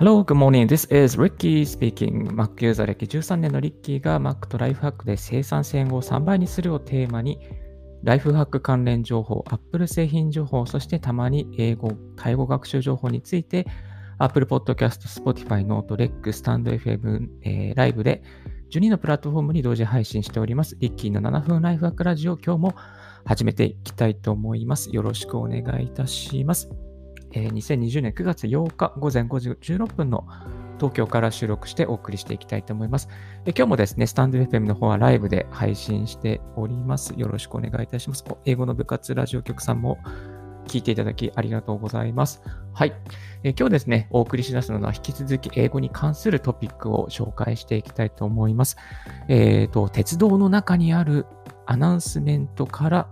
Hello, good morning. This is Ricky speaking. Mac ユーザー歴13年のリッキーが Mac とライフハックで生産性を3倍にするをテーマに、ライフハック関連情報、Apple 製品情報、そしてたまに英語、タイ語学習情報について、Apple Podcast、Spotify、Note、REC、StandFM、えー、ライブで12のプラットフォームに同時配信しております。リッキーの7分ライフハックラジオ、今日も始めていきたいと思います。よろしくお願いいたします。えー、2020年9月8日午前5時16分の東京から収録してお送りしていきたいと思います。え今日もですね、スタンド FM の方はライブで配信しております。よろしくお願いいたします。英語の部活ラジオ局さんも聞いていただきありがとうございます。はい。え今日ですね、お送りしだすのは引き続き英語に関するトピックを紹介していきたいと思います。えっ、ー、と、鉄道の中にあるアナウンスメントから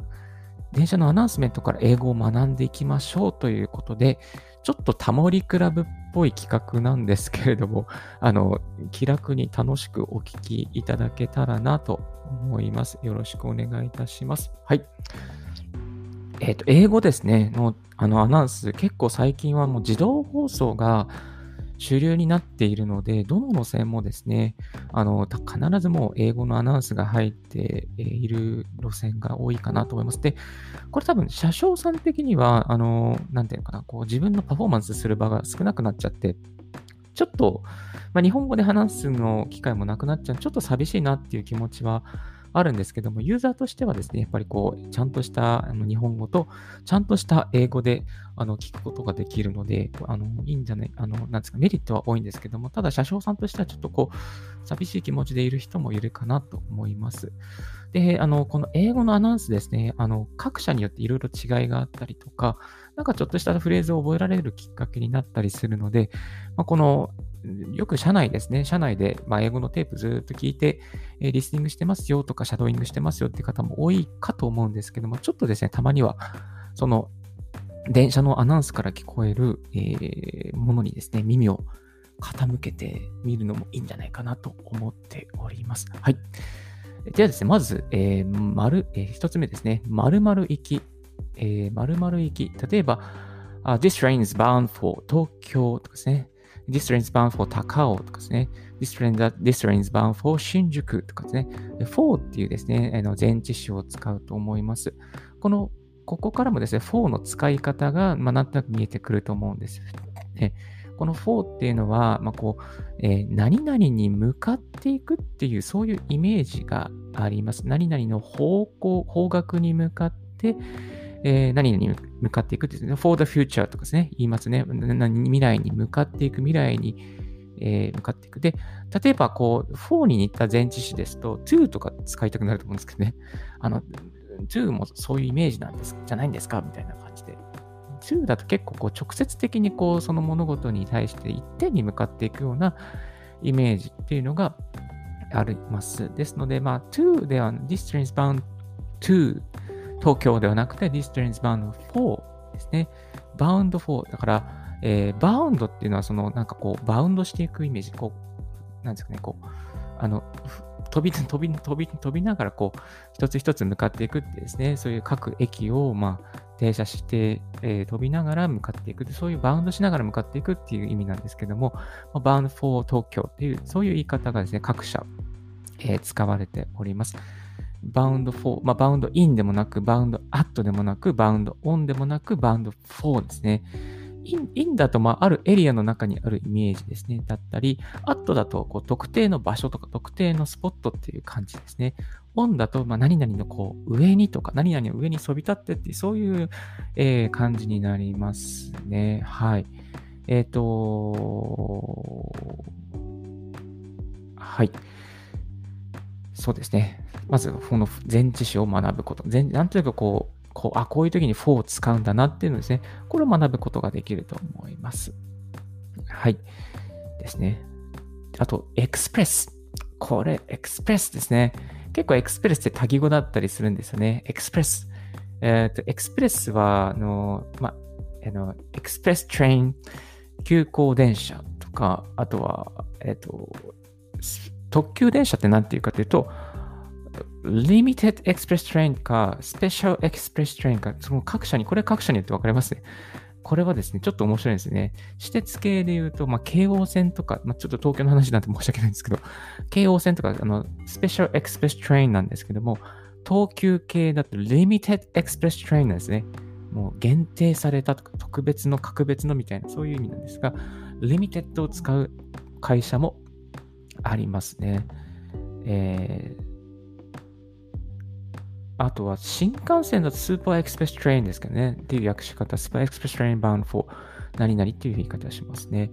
電車のアナウンスメントから英語を学んでいきましょうということで、ちょっとタモリクラブっぽい企画なんですけれども、あの、気楽に楽しくお聞きいただけたらなと思います。よろしくお願いいたします。はい。えっ、ー、と、英語ですね、の、あの、アナウンス、結構最近はもう自動放送が、主流になっているので、どの路線もですね、あの、必ずもう英語のアナウンスが入っている路線が多いかなと思います。で、これ多分車掌さん的には、あの、なんていうのかな、こう自分のパフォーマンスする場が少なくなっちゃって、ちょっと、まあ、日本語で話すの機会もなくなっちゃう、ちょっと寂しいなっていう気持ちはあるんですけども、ユーザーとしてはですね、やっぱりこう、ちゃんとした日本語と、ちゃんとした英語であの聞くことができるので、あのいいんじゃない、あの、なんですか、メリットは多いんですけども、ただ、車掌さんとしてはちょっとこう、寂しい気持ちでいる人もいるかなと思います。で、あの、この英語のアナウンスですね、あの、各社によっていろいろ違いがあったりとか、なんかちょっとしたフレーズを覚えられるきっかけになったりするので、まあ、このよく社内ですね、社内で、まあ、英語のテープずっと聞いて、えー、リスニングしてますよとか、シャドーイングしてますよって方も多いかと思うんですけども、ちょっとですね、たまには、その、電車のアナウンスから聞こえる、えー、ものにですね、耳を傾けてみるのもいいんじゃないかなと思っております。はい。ではですね、まず、えー、丸、えー、一つ目ですね、〇〇行き、えー、行き。例えば、uh, This train is bound for 東京とかですね。This train is bound for 高尾とかですね。This train, this train is bound for 新宿とかですね。for っていうですね、あの前置詞を使うと思います。この、ここからもですね、for の使い方が、まあ、なんとなく見えてくると思うんです。ね、この for っていうのは、まあ、こう、えー、何々に向かっていくっていう、そういうイメージがあります。何々の方向、方角に向かって、えー、何々に向かっていくってですね、for the future とかですね、言いますね。未来に向かっていく、未来に、えー、向かっていく。で、例えば、こう、for に似た前置詞ですと、to とか使いたくなると思うんですけどね。あの、to もそういうイメージなんです、じゃないんですかみたいな感じで。to だと結構こう直接的にこうその物事に対して一点に向かっていくようなイメージっていうのがあります。ですので、まあ、to では distance bound to 東京ではなくて distance bound 4ですね。bound for だから、えー、バウンドっていうのはそのなんかこうバウンドしていくイメージ、こう、なんですかね、こう、あの、飛び、飛び、飛び、飛びながらこう、一つ一つ向かっていくってですね、そういう各駅を、まあ、停車して、えー、飛びながら向かっていく、そういうバウンドしながら向かっていくっていう意味なんですけども、まあバウンド for 東京っていう、そういう言い方がですね、各社、えー、使われております。 bound for、まあ、 bound in でもなく、 bound at でもなく、 bound on でもなく、 bound for ですね。 in in だと、まあ、あるエリアの中にあるイメージですね。だったり、アットだと、こう、特定の場所とか、特定のスポットっていう感じですね。 on だと、まあ、何々のこう、上にとか、何々の上にそびえ立ってっていう、そういう、えー、感じになりますね。はい。えっ、ー、と、はい。そうですね。まず、この前置詞を学ぶこと。前なんというかこう、こう、あ、こういう時に for を使うんだなっていうのですね。これを学ぶことができると思います。はい。ですね。あと、エクスプレス。これ、エクスプレスですね。結構エクスプレスって多義語だったりするんですよね。エクスプレス。えっ、ー、と、 Express は、あの、ま、あの、 Express Train、急行電車とか、あとは、えっ、ー、と、特急電車って何て言うかというと、Limited Express Train か Special Express Train か、その各社に、これ各社によって分かれますね。これはですね、ちょっと面白いですね。私鉄系で言うと、まあ、京王線とか、まあ、ちょっと東京の話なんて申し訳ないんですけど、京王線とか、あの、 Special Express Train なんですけども、東急系だと Limited Express Train なんですね。もう限定されたとか、特別の格別のみたいな、そういう意味なんですが、 limited を使う会社もありますね。えー、あとは新幹線だと Super Express Train ですかね。っていう訳し方、 Super Express Train bound for 何々っていう言い方しますね。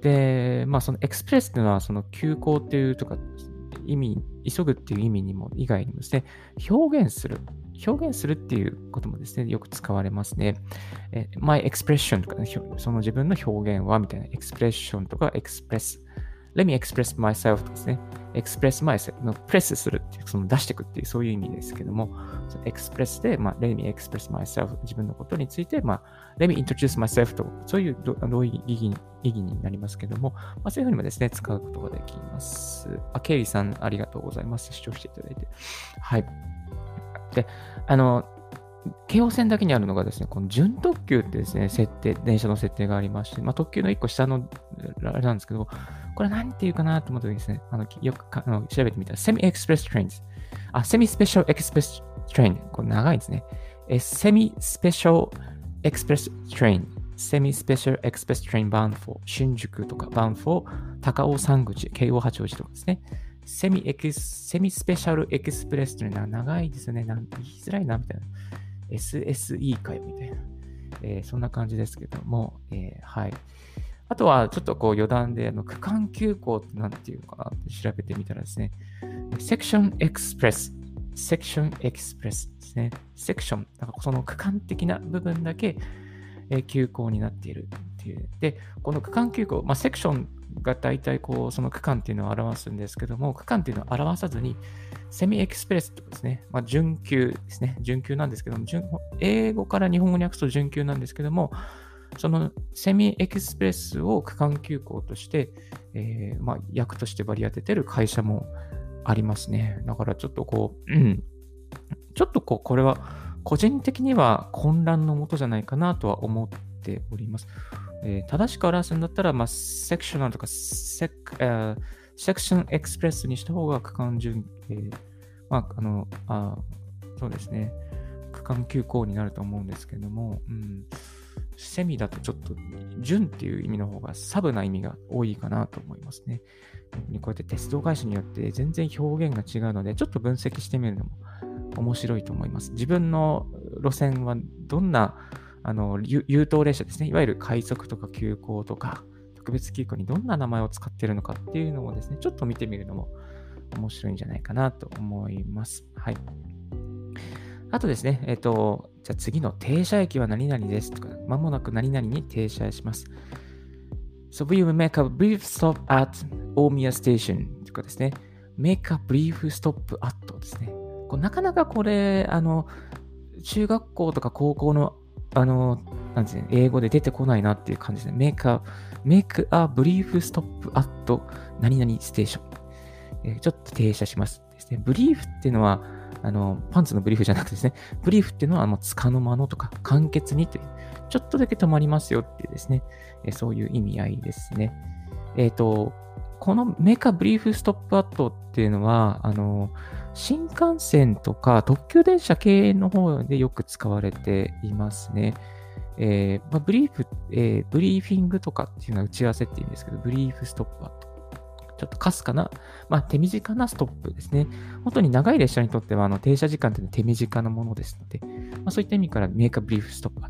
で、まあその express っていうのはその急行っていうとか意味、急ぐっていう意味にも以外にもですね、表現する。表現するっていうこともですね、よく使われますね。え my expression とか、ね、その自分の表現はみたいなエクスプレッションとかエクスプレス let me express myself とですね、express myself のプレスするっていう、その出していくっていう、そういう意味ですけども、その express で、まあ、let me express myself 自分のことについて、まあ、let me introduce myself と、そういう同意意義意義になりますけども、まあ、そういうふうにもですね、使うことができます。あ、ケイリーさん、ありがとうございます。視聴していただいて。はい。で、あの、京王線だけにあるのがですね、この準特急ってですね、設定、電車の設定がありまして、まあ、特急の1個下の、あれなんですけど、これ何て言うかなと思った時にですね、あのよくあの調べてみたら、 Semi Express Trains。あ、 Semi Special Express Train。これ長いですね。え、 Semi Special Express Train。Semi Special Express Train bound for、新宿とか bound for、高尾山口、京王八王子とかですね。 Semi Ex、Semi Special Express Train。長いですよね。なんて言いづらいな、みたいな。SSE かよ、みたいな。えー、そんな感じですけども、えー、はい。あとは、ちょっとこう余談で、あの区間急行って何ていうかなって調べてみたらですね、 Section Express、セクションエクスプレスですね。セクション、なんかその区間的な部分だけ、え急行になっているっていう。で、この区間急行、まあ、セクションが大体こう、その区間っていうのを表すんですけども、区間っていうのを表さずに、セミエクスプレスとですね、まあ、準急ですね。準急なんですけども、英語から日本語に訳すと準急なんですけども、そのセミエクスプレスを区間急行として、えー、まあ、役として割り当ててる会社もありますね。だからちょっとこう、うん、ちょっとこう、これは個人的には混乱のもとじゃないかなとは思っております。えー、正しく表すんだったら、まあ、セクショナルとかセク、えー、セクションエクスプレスにした方が区間順、えー、まあ、あの、あそうですね、区間急行になると思うんですけども、うんセミだとちょっと、純っていう意味の方がサブな意味が多いかなと思いますね。こうやって鉄道会社によって全然表現が違うので、ちょっと分析してみるのも面白いと思います。自分の路線はどんなあの優等列車ですね、いわゆる快速とか急行とか特別急行にどんな名前を使っているのかっていうのをですね、ちょっと見てみるのも面白いんじゃないかなと思います。はい。あとですね、えっ、ー、と、じゃあ次の停車駅は何々ですとか、まもなく何々に停車します。So we will make a brief stop at 大宮 station とかですね、make a brief stop at ですね。こうなかなかこれ、あの、中学校とか高校の、あの、なんですね、英語で出てこないなっていう感じですね。make a, make a brief stop at 何々ステーション。えー、ちょっと停車しますですね。ブリーフっていうのは、あの、パンツのブリーフじゃなくてですね、ブリーフっていうのは、もう、つかの間のとか、簡潔にという、ちょっとだけ止まりますよっていうですね、えそういう意味合いですね。えっ、ー、と、この make a brief stop at っていうのは、あの、新幹線とか特急電車系の方でよく使われていますね。えーまあ、 brief、えー、ブリーフィングとかっていうのは打ち合わせって言うんですけど、 brief stop at。ちょっとかすかな、まあ、手短なストップですね。本当に長い列車にとっては、あの停車時間というのは手短なものですので、まあ、そういった意味から make a brief stop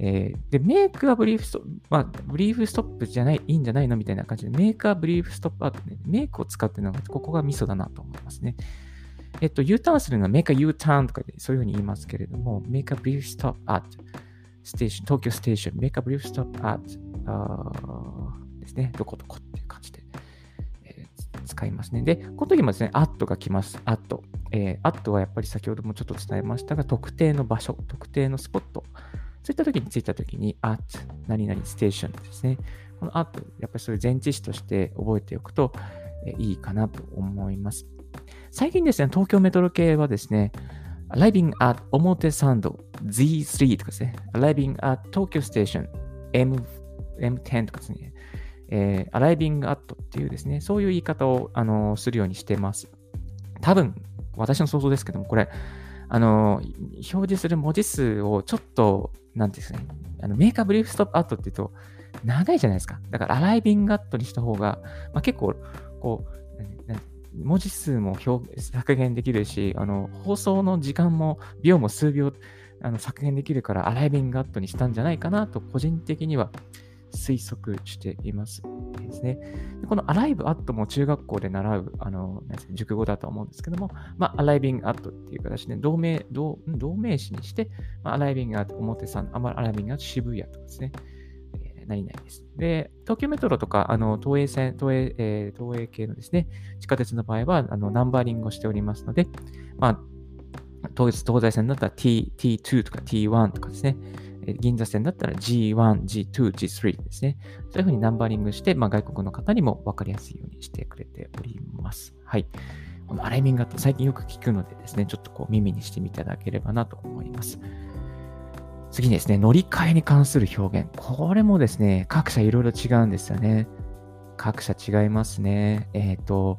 えー、で、 make a brief stop、まあ、 brief stop じゃない、いいんじゃないのみたいな感じで、 make a brief stop at ね、 make を使ってるのが、ここがミソだなと思いますね。えっと、U ターンするのはメーカー U ターンとかでそういうふうに言いますけれども、 make a brief stop at、station、東京 Station、make a brief stop at ですね、どこどこっていう感じで。使いますね。で、この時もですね、 at が来ます。 at。えー、 at はやっぱり先ほどもちょっと伝えましたが、特定の場所、特定のスポット、そういった時に着いた時に、アット、何々ステーションですね。このアット、やっぱりそういう前置詞として覚えておくと、えー、いいかなと思います。最近ですね、東京メトロ系はですね、arriving at 表参道 Z3 とかですね。arriving at Tokyo Station M M10 とかですね。えー、arriving at っていうですね、そういう言い方を、あのするようにしてます。多分、私の想像ですけども、これ、あの表示する文字数をちょっと、なんですね、あのメーカーブリーフストップアットって言うと、長いじゃないですか。だから、アライビングアットにした方が、まあ、結構、こう、文字数も表削減できるし、あの、放送の時間も、秒も数秒、あの削減できるから、アライビングアットにしたんじゃないかなと、個人的には推測していますですね。この arrive at も中学校で習う、あの、熟語だと思うんですけども、まあ、arriving at っていう形で同名、同名詞にして、まあ、arriving at 表参、arriving at 渋谷とかですね。えー、何々です。で、東京メトロとか、あの、東映線、東映、えー、東映系のですね、地下鉄の場合は、あの、ナンバリングをしておりますので、まあ、東東西線だったら T、T2 とか T1 とかですね、銀座線だったら G1、G2、G3 ですね。そういうふうにナンバリングして、まあ、外国の方にも分かりやすいようにしてくれております。はい。このアライミングって最近よく聞くのでですね、ちょっとこう耳にしていただければなと思います。次にですね、乗り換えに関する表現。これもですね、各社いろいろ違うんですよね。各社違いますね。えっ、ー、と、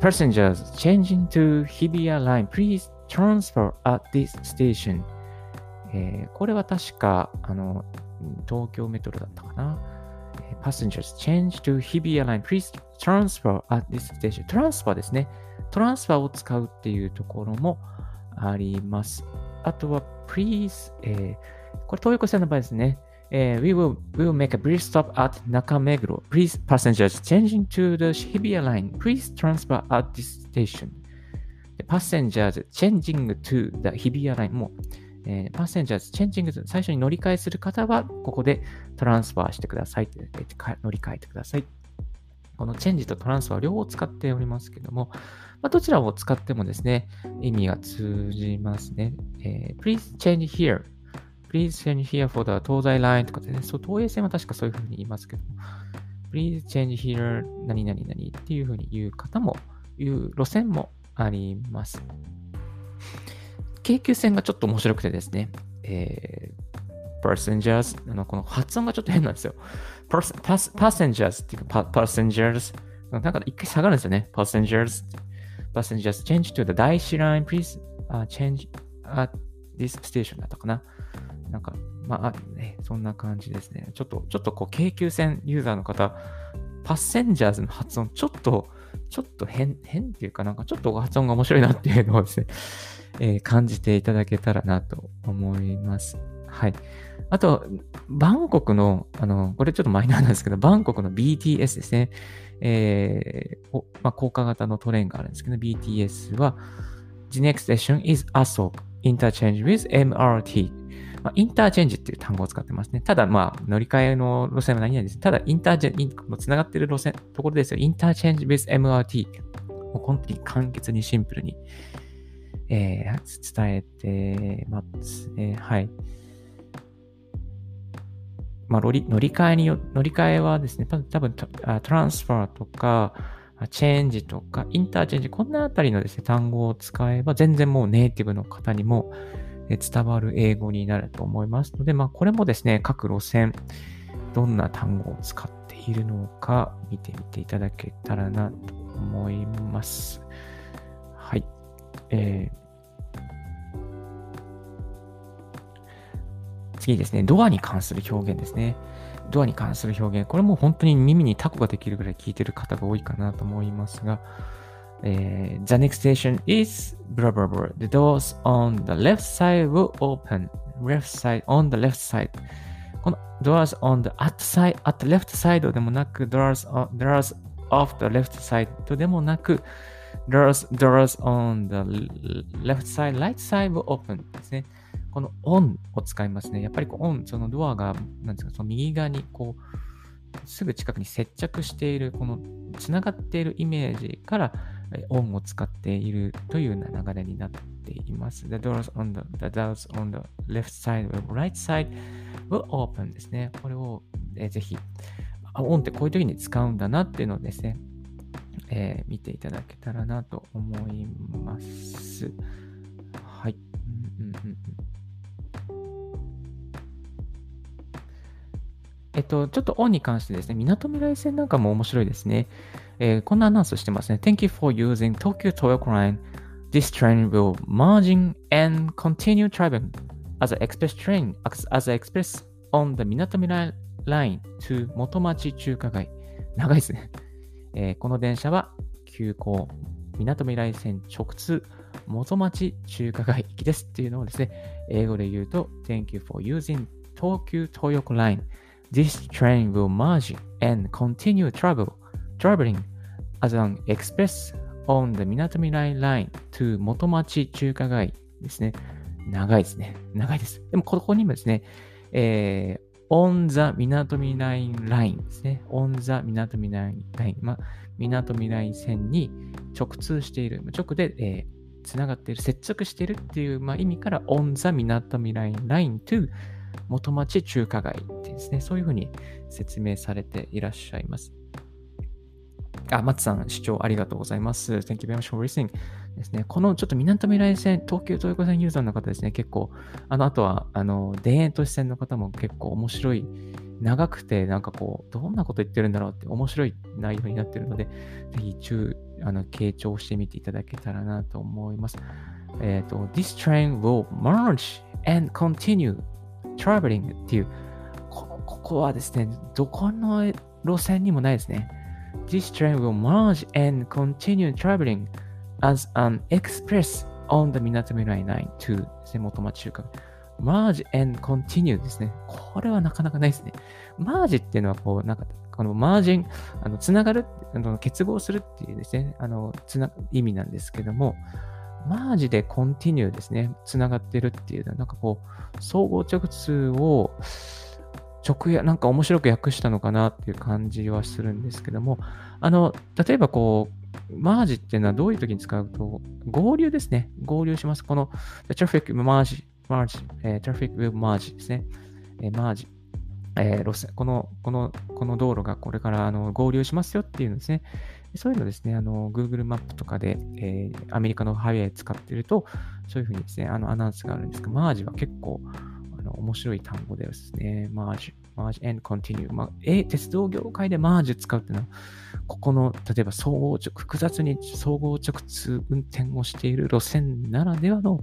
Passengers changing to Hibiya line, please transfer at this station. えー、これは確か、あの、東京メトロだったかな。Passengers change to Hibiya line. Please transfer at this station. トランスファーですね。トランスファーを使うっていうところもあります。あとは、please、えー、これ東横線の場合ですね。えー、we, will, we will make a brief stop at Nakameguro. Please, passengers changing to the Hibiya line. Please transfer at this station. Passengers changing to the Hibiya line もえー、パッセンジャーズ、チェンジングズ、最初に乗り換えする方は、ここでトランスファーしてください、乗り換えてください。このチェンジとトランスファー両方使っておりますけども、まあ、どちらを使ってもですね、意味が通じますね。えー、please change here. Please change here for the 東西 line とかでね、そう、東映線は確かそういうふうに言いますけど、Please change here 何々何っていうふうに言う方も、言う路線もあります。京急線がちょっと面白くてですね、えー、passengers のこの発音がちょっと変なんですよ。passengers っていうか、passengers なんか一回下がるんですよね。passengers passengers change to the 大師 line please、uh, change at this station だったかな。なんか、まあ、ね、そんな感じですね。ちょっと、ちょっとこう、京急線ユーザーの方、パッセンジャーズの発音、ちょっと、ちょっと変、変っていうかなんかちょっと発音が面白いなっていうのをですね、えー、感じていただけたらなと思います。はい。あと、バンコクの、あの、これちょっとマイナーなんですけど、バンコクの BTS ですね。えー、まあ、高架型のトレインがあるんですけど、BTS は、The next station is Aso interchange with MRT まあ、インターチェンジっていう単語を使ってますね。ただ、まあ、乗り換えの路線は何々です。ただ、インターチェンジ、つながってる路線、ところですよ。インターチェンジ with MRT。もう本当に簡潔にシンプルに、えー、伝えてますね。はい。まあ、乗り換えによ、乗り換えはですね、多分トランスファーとか、チェンジとか、インターチェンジ、こんなあたりのですね、単語を使えば、全然もうネイティブの方にも伝わる英語になると思いますので、まあ、これもですね、各路線、どんな単語を使っているのか見てみていただけたらなと思います。はい。えー、次ですね、ドアに関する表現ですね。ドアに関する表現。これも本当に耳にタコができるぐらい聞いてる方が多いかなと思いますが、えー、The next station is blah blah blah. The doors on the left side will open. Left side, on the left side. この doors on the at side, at the left side でもなく doors, on, doors off the left side でもなく doors, doors on the left side, right side will open ですね。この on を使いますね。やっぱりこう on、そのドアが、なんですか、その右側にこう、すぐ近くに接着している、このつながっているイメージから、オンを使っているというような流れになっています。The doors on the, the doors on the left side or right side will open ですね。これを、えー、ぜひ、オンってこういう時に使うんだなっていうのをですね、えー、見ていただけたらなと思います。はい。うんうんうんえっと、ちょっとオンに関してですね、港未来線なんかも面白いですね。えー、こんなアナウンスしてますね。Thank you for using Tokyo Toyoko Line. This train will merging and continue traveling as an express train, as an express on the 港未来 line to 元町中華街。長いですね。えー、この電車は急行、港未来線直通、元町中華街行きですっていうのをですね、英語で言うと、Thank you for using Tokyo Toyoko Line. This train will merge and continue travel, traveling as an express on the 港未来 line Line to 元町中華街ですね。長いですね。長いです。でも、ここにもですね、えー、on the 港未来 line ですね。on the 港未来 line。まあ、港未来線に直通している。直で、えー、つながっている、接続しているっていう、まあ、意味から on the 港未来 line to 元町中華街ですね、そういうふうに説明されていらっしゃいます。あ、松さん、視聴ありがとうございます。Thank you very much for listening. ですね。このちょっと南未来線、東急東横線ユーザーの方ですね、結構、あの、あとは、あの、田園都市線の方も結構面白い、長くて、なんかこう、どんなこと言ってるんだろうって面白い内容になってるので、ぜひ、中、あの、傾聴してみていただけたらなと思います。えっ、ー、と、This train will merge and continue traveling っていう、ここはですね、どこの路線にもないですね。This train will merge and continue traveling as an express on the 港未来9 to ですね、元町中華。merge and continue ですね。これはなかなかないですね。merge っていうのは、こう、なんか、このマージン、あの、つながる、あの結合するっていうですね、あの、つな、意味なんですけども、マージでコンティニューですね、つながってるっていうのは、なんかこう、総合直通を直訳、なんか面白く訳したのかなっていう感じはするんですけども、あの、例えばこう、マージっていうのはどういう時に使うと、合流ですね。合流します。この、traffic merge, merge, えー、traffic will merge ですね。えー、マージ。えー、路線、この、この、この道路がこれからあの合流しますよっていうのですね。そういうのですね、あの、Google マップとかで、えー、アメリカのハイウェイ使ってると、そういうふうにですね、あのアナウンスがあるんですが、マージは結構、の面白い単語ですね。マージ、マージ and continue。まあ、え、鉄道業界でマージ使うっていうのは、ここの、例えば総合直、複雑に総合直通運転をしている路線ならではの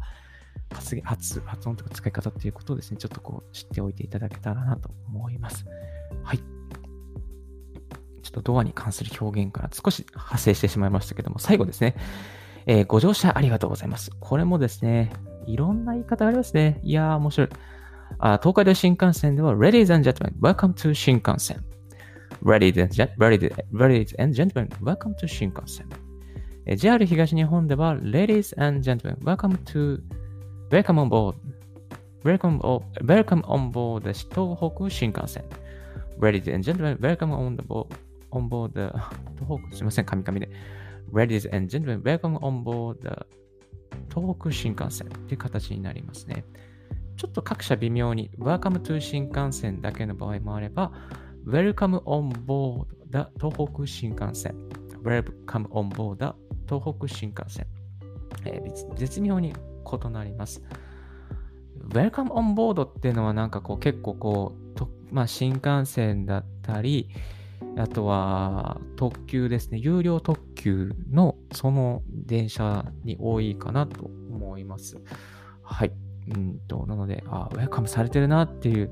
発発発音とか使い方っていうことをですね、ちょっとこう知っておいていただけたらなと思います。はい。ちょっとドアに関する表現から少し派生してしまいましたけども、最後ですね。えー、ご乗車ありがとうございます。これもですね、いろんな言い方ありますね。いやー、面白い。あ東海道新幹線では、Ladies and Gentlemen, Welcome to 新幹線。Ladies and, Ladies and Gentlemen, Welcome to 新幹線。JR 東日本では、Ladies and Gentlemen, Welcome to Welcome on board Welcome, welcome on board 東北新幹線。Ladies and Gentlemen, Welcome on the board on board the 東北、すみません、カミカミで。Ladies and gentlemen, welcome on board the 東北新幹線という形になりますね。ちょっと各社微妙に Welcome to 新幹線だけの場合もあれば Welcome on board だ東北新幹線 Welcome on board だ東北新幹線、えー、絶妙に異なります。Welcome on board っていうのはなんかこう結構こう、とまあ、新幹線だったり、あとは特急ですね。有料特急のその電車に多いかなと思います。はい。うんと、なので、あ、ウェルカムされてるなっていう、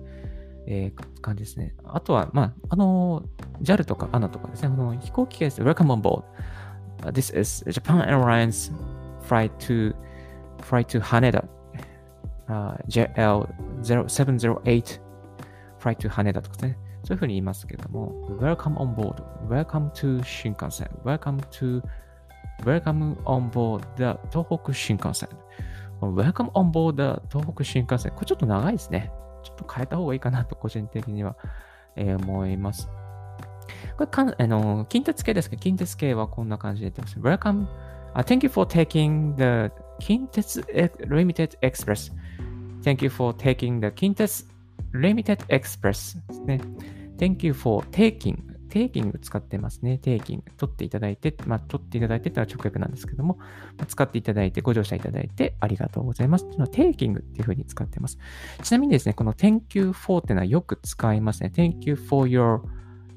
えー、感じですね。あとは、まあ、あの、JAL とか ANA とかですね、この飛行機です。Welcome on board. This is Japan Airlines flight to, flight to Haneda. Uh, JL0708 flight to Haneda とかですね。そういうふうに言いますけれども、Welcome on board, Welcome to 新幹線、Welcome to, Welcome on board the 東北新幹線。Welcome on board the 東北新幹線。これちょっと長いですね。ちょっと変えた方がいいかなと、個人的には、えー、思います。これかん、あの、近鉄系ですけど、近鉄系はこんな感じで言ってます。Welcome, uh, thank you for taking the 近鉄 Limited Express. Thank you for taking the 近鉄 Limited Express ですね。Thank you for taking テイキング使ってますね。テイキング。取っていただいて、まあ、取っていただいてってのは直訳なんですけども、まあ、使っていただいて、ご乗車いただいてありがとうございますっていうのは、テイキングっていうふうに使ってます。ちなみにですね、この Thank you for っていうのはよく使いますね。Thank you for your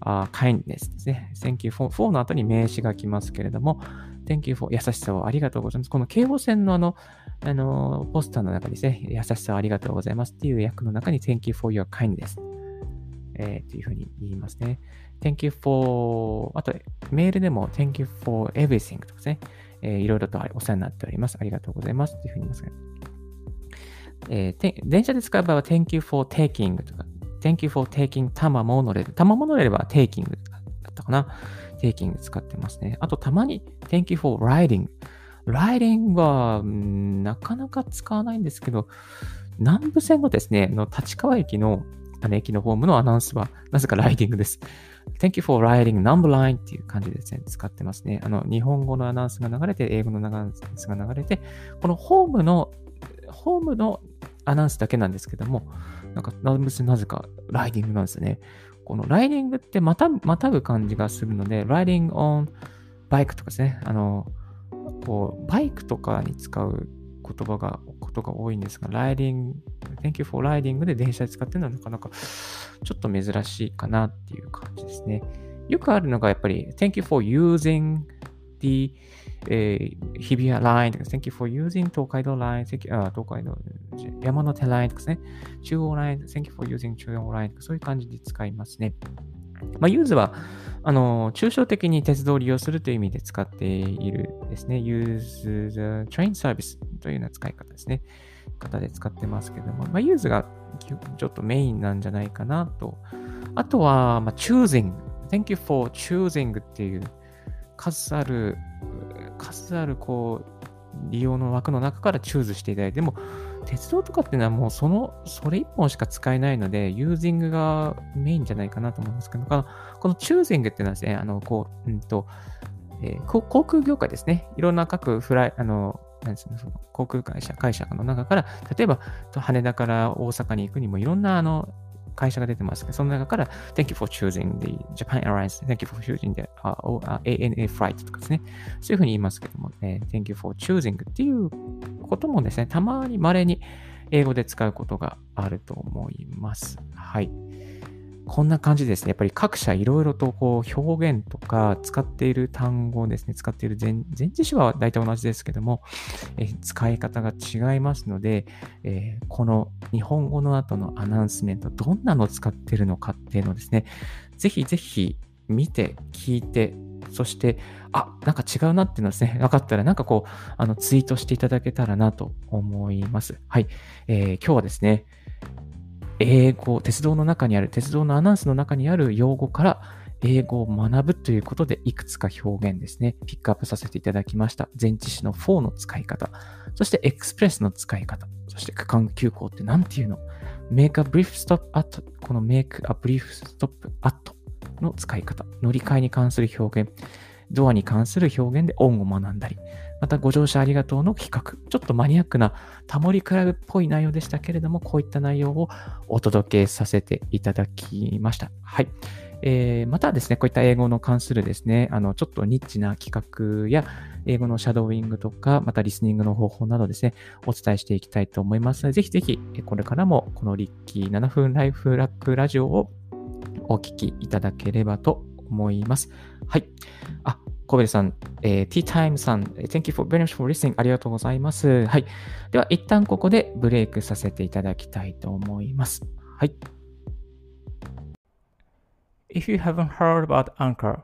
uh, kindness ですね。Thank you for, for の後に名詞が来ますけれども、Thank you for 優しさをありがとうございます。この京王線のあの、あの、ポスターの中にですね、優しさをありがとうございますっていう訳の中に Thank you for your kindness、えー、というふうに言いますね。Thank you for あとメールでも Thank you for everything とかですね、えー、いろいろとお世話になっております。ありがとうございますっていうふうに言いますけど、えー、電車で使う場合は Thank you for taking とか Thank you for taking タマモノレル。タマモノレルは taking だったかな。taking 使ってますね。あとたまに Thank you for riding。riding は、なかなか使わないんですけど、南武線のですね、の立川駅のあの駅のホームのアナウンスは、なぜかライディングです。Thank you for riding number line っていう感じでですね、使ってますね。あの、日本語のアナウンスが流れて、英語のアナウンスが流れて、このホームの、ホームのアナウンスだけなんですけども、なんか、なぜかライディングなんですね。このライディングってまた、またぐ感じがするので、ライディング on バイクとかですね、あの、こう、バイクとかに使う言葉が、ことが多いんですが、ライディング、Thank you for riding で電車で使ってるのはなかなかちょっと珍しいかなっていう感じですね。よくあるのがやっぱり Thank you for using the えー、日比谷ラインとか、Thank you for using 東海道ライン、Thank you, あ東海道、山手ラインとかですね、中央ライン、Thank you for using 中央ラインとか、そういう感じで使いますね。まあ、 use は、あの、抽象的に鉄道を利用するという意味で使っているですね。use the train service というような使い方ですね。方で使ってますけども、まあ、 use がちょっとメインなんじゃないかなと。あとは、まあ、choosing。Thank you for choosing っていう数ある数あるこう、利用の枠の中から choose していただいて、も、鉄道とかっていうのはもうその、それ一本しか使えないので、 using がメインじゃないかなと思うんですけど、このこのチュージングっていうのはですね、あの、こう、うんと、えー、航空業界ですね。いろんな各フライ、あの、なんですね、その航空会社、会社の中から、例えば、羽田から大阪に行くにもいろんなあの会社が出てますけど、その中から Thank you for choosing the Japan Airlines, Thank you for choosing the、uh, ANA flight とかですね。そういうふうに言いますけども、ね、Thank you for choosing っていうこともですね、たまに稀に英語で使うことがあると思います。はい。こんな感じですね。やっぱり各社いろいろとこう表現とか使っている単語ですね、使っている前前置詞は大体同じですけども、えー、使い方が違いますので、えー、この日本語の後のアナウンスメント、どんなのを使っているのかっていうのをですね、ぜひぜひ見て、聞いて、そして、あ、なんか違うなっていうのですね、分かったらなんかこう、あのツイートしていただけたらなと思います。はい。えー、今日はですね、英語、鉄道の中にある、鉄道のアナウンスの中にある用語から英語を学ぶということで、いくつか表現ですね、ピックアップさせていただきました。前置詞の4の使い方、そしてエクスプレスの使い方、そして区間急行って何ていうの ?make a brief stop at この make a brief stop at の使い方、乗り換えに関する表現、ドアに関する表現で音を学んだり、またご乗車ありがとうの企画。ちょっとマニアックなタモリクラブっぽい内容でしたけれども、こういった内容をお届けさせていただきました。はい。えー、またですね、こういった英語の関するですね、あの、ちょっとニッチな企画や、英語のシャドーイングとか、またリスニングの方法などですね、お伝えしていきたいと思いますので、ぜひぜひ、これからもこのリッキー7分ライフラックラジオをお聞きいただければと思います。はい。あ、小部さん、えー、ティータイムさん、Thank you for very much for listening. ありがとうございます。はい。では、一旦ここでブレイクさせていただきたいと思います。はい。If you haven't heard about Anchor,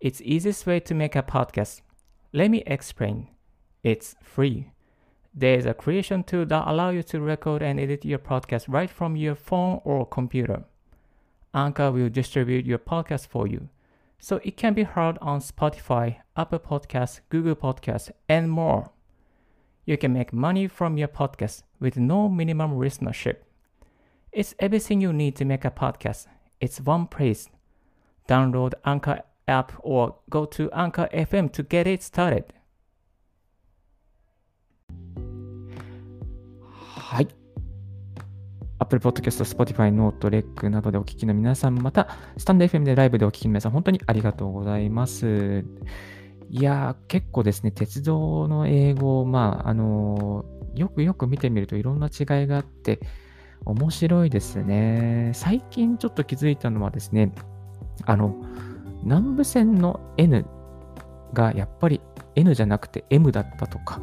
it's easiest way to make a podcast. Let me explain. It's free. There's a creation tool that allows you to record and edit your podcast right from your phone or computer. Anchor will distribute your podcast for you. So it can be heard on Spotify, Apple Podcasts, Google Podcasts, and more. You can make money from your podcast with no minimum listenership. It's everything you need to make a podcast. It's one place. Download Anchor app or go to Anchor FM to get it started. はい。Apple Podcast、Spotify、Note、REC などでお聞きの皆さん、また、スタンド FM でライブでお聞きの皆さん、本当にありがとうございます。いや、結構ですね、鉄道の英語、まあ、あのー、よくよく見てみるといろんな違いがあって、面白いですね。最近ちょっと気づいたのはですね、あの、南部線の N がやっぱり N じゃなくて M だったとか、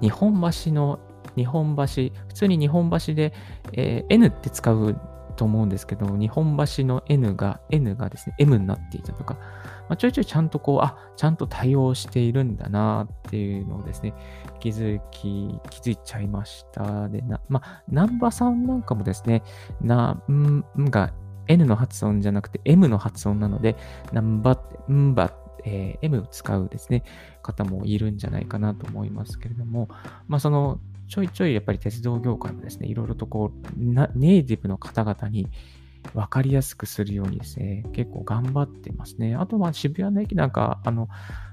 日本橋の日本橋、普通に日本橋で、えー、N って使うと思うんですけど、日本橋の N が、N がですね、M になっていたとか、まあ、ちょいちょいちゃんとこう、あ、ちゃんと対応しているんだなっていうのをですね、気づき、気づいちゃいました。で、な、まあ、南波さんなんかもですね、な、んが N の発音じゃなくて M の発音なので、南波って、んば、えー、M を使うですね、方もいるんじゃないかなと思いますけれども、まあ、その、ちょいちょいやっぱり鉄道業界もですね、いろいろとこう、ネイティブの方々に分かりやすくするようにですね、結構頑張ってますね。あとは渋谷の駅なんか、あの、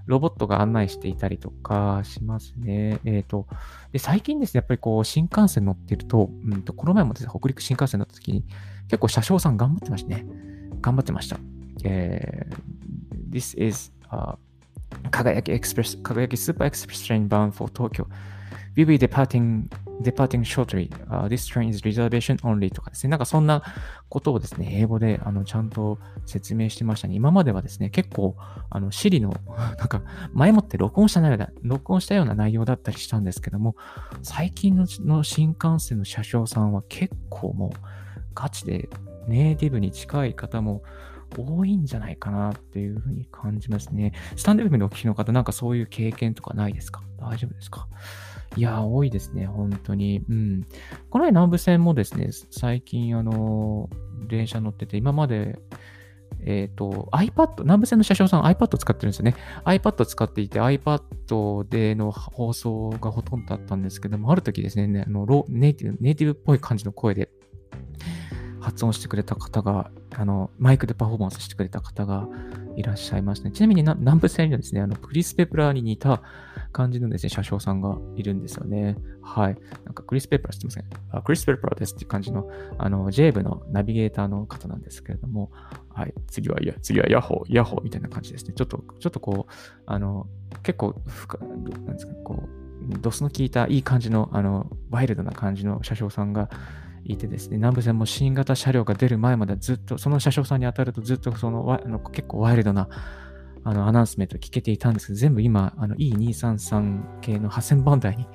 ロボットが案内していたりとかしますね。えっ、ー、と、で、最近ですね、やっぱりこう、新幹線乗ってると、うんと、この前もですね、北陸新幹線乗った時に、結構車掌さん頑張ってましたね。頑張ってました。えー、This is、uh, 輝き Express、輝き Super Express Train bound for Tokyo. We will be departing, departing shortly.、Uh, this train is reservation only とかですね。なんかそんなことをですね、英語であのちゃんと説明してましたね。今まではですね、結構、あの、 Siri の、なんか、前もって録音した内容だ、録音したような内容だったりしたんですけども、最近のの新幹線の車掌さんは結構もう、ガチでネイティブに近い方も多いんじゃないかなっていうふうに感じますね。スタンド FM のお聞きの方、なんかそういう経験とかないですか？大丈夫ですか？いや、多いですね、本当に。うん。この前南部線もですね、最近、あの、電車乗ってて、今まで、えっ、ー、と、iPad、南部線の車掌さん iPad 使ってるんですよね。iPad 使っていて、iPad での放送がほとんどだったんですけども、ある時ですね、あのロネイティブ、ネイティブっぽい感じの声で発音してくれた方が、あの、マイクでパフォーマンスしてくれた方がいらっしゃいますね。ちなみに南部線にはですね、あの、クリス・ペプラーに似た感じのですね、車掌さんがいるんですよね。はい。なんかクリス・ペプラー知ってませんあクリス・ペプラーですっていう感じの、あの、ジェーブのナビゲーターの方なんですけれども、はい。次は、次はヤッホー、ヤッホーみたいな感じですね。ちょっと、ちょっとこう、あの、結構、なんですか、こう、ドスの効いたいい感じの、あの、ワイルドな感じの車掌さんがいてですね、南部線も新型車両が出る前までずっと、その車掌さんに当たるとずっとそのあの結構ワイルドなあのアナウンスメント聞けていたんですけど、全部今、あの E233 系の8000番台に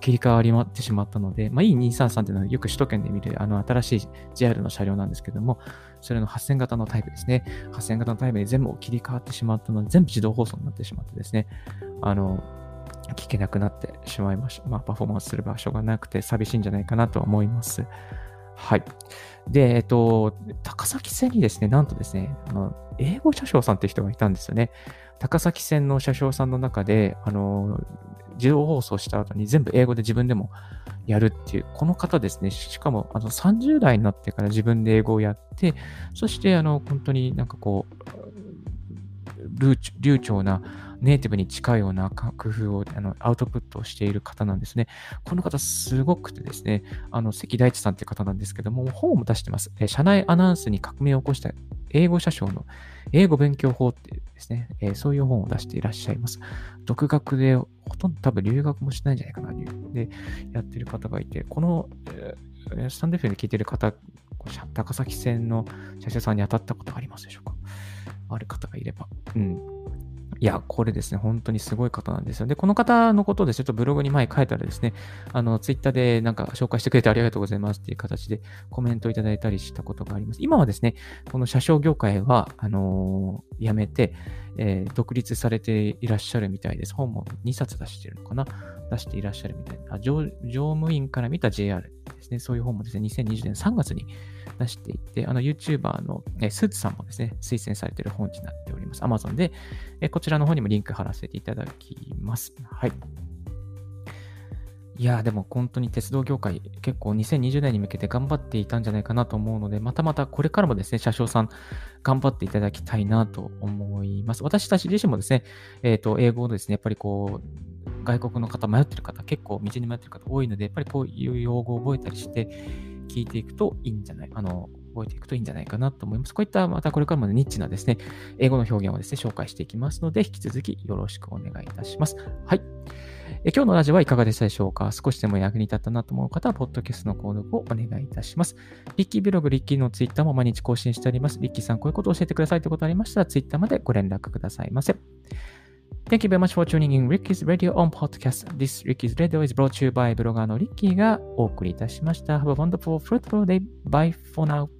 切り替わりまってしまったので、まあ、E233 っていうのはよく首都圏で見るあの新しい JR の車両なんですけども、それの8000型のタイプですね。8000型のタイプで全部切り替わってしまったので、全部自動放送になってしまってですね、あの、聞けなくなってしまいました。まあ、パフォーマンスする場所がなくて寂しいんじゃないかなと思います。はい。で、えっと、高崎線にですね、なんとですね、あの英語車掌さんって人がいたんですよね。高崎線の車掌さんの中で、あの、自動放送した後に全部英語で自分でもやるっていう、この方ですね、しかもあの30代になってから自分で英語をやって、そしてあの本当になんかこう、流暢なネイティブに近いような工夫をあのアウトプットをしている方なんですね。この方すごくてですね、あの関大地さんっていう方なんですけども、本も出してます。え社内アナウンスに革命を起こした英語車掌の英語勉強法っていうですね、えー、そういう本を出していらっしゃいます。独学でほとんど多分留学もしないんじゃないかな、でやってる方がいて、この、えー、スタンドフェで聞いてる方、高崎線の車掌さんに当たったことありますでしょうか？ある方がいれば。うん。いや、これですね、本当にすごい方なんですよ。で、この方のことですちょっとブログに前書いたらですね、あの、ツイッターでなんか紹介してくれてありがとうございますっていう形でコメントいただいたりしたことがあります。今はですね、この車掌業界は、あのー、やめて、えー、独立されていらっしゃるみたいです。本も2冊出してるのかな？出していらっしゃるみたいな。乗務員から見た JR ですね。そういう本もですね、2020年3月に出していて、あの YouTuber の、えスーツさんもですね、推薦されている本になっております。Amazon で、えこちらの方にもリンク貼らせていただきます。はい。いやでも本当に鉄道業界結構2020年に向けて頑張っていたんじゃないかなと思うので、またまたこれからもですね、車掌さん頑張っていただきたいなと思います。私たち自身もですね、えっ、ー、と、英語をですね、やっぱりこう、外国の方、迷ってる方、結構道に迷ってる方多いので、やっぱりこういう用語を覚えたりして聞いていくといいんじゃない、あの、覚えていくといいんじゃないかなと思います。こういったまたこれからもニッチなですね、英語の表現をですね、紹介していきますので、引き続きよろしくお願いいたします。はい。え今日のラジオはいかがでしたでしょうか？少しでも役に立ったなと思う方は、ポッドキャストの購読をお願いいたします。リッキーブログ、リッキーのツイッターも毎日更新しております。リッキーさん、こういうことを教えてくださいということありましたら、ツイッターまでご連絡くださいませ。Thank you very much for tuning in Ricky's Radio on Podcast. This Ricky's Radio is brought to you by ブロガーのリッキーがお送りいたしました。Have a wonderful, fruitful day. Bye for now.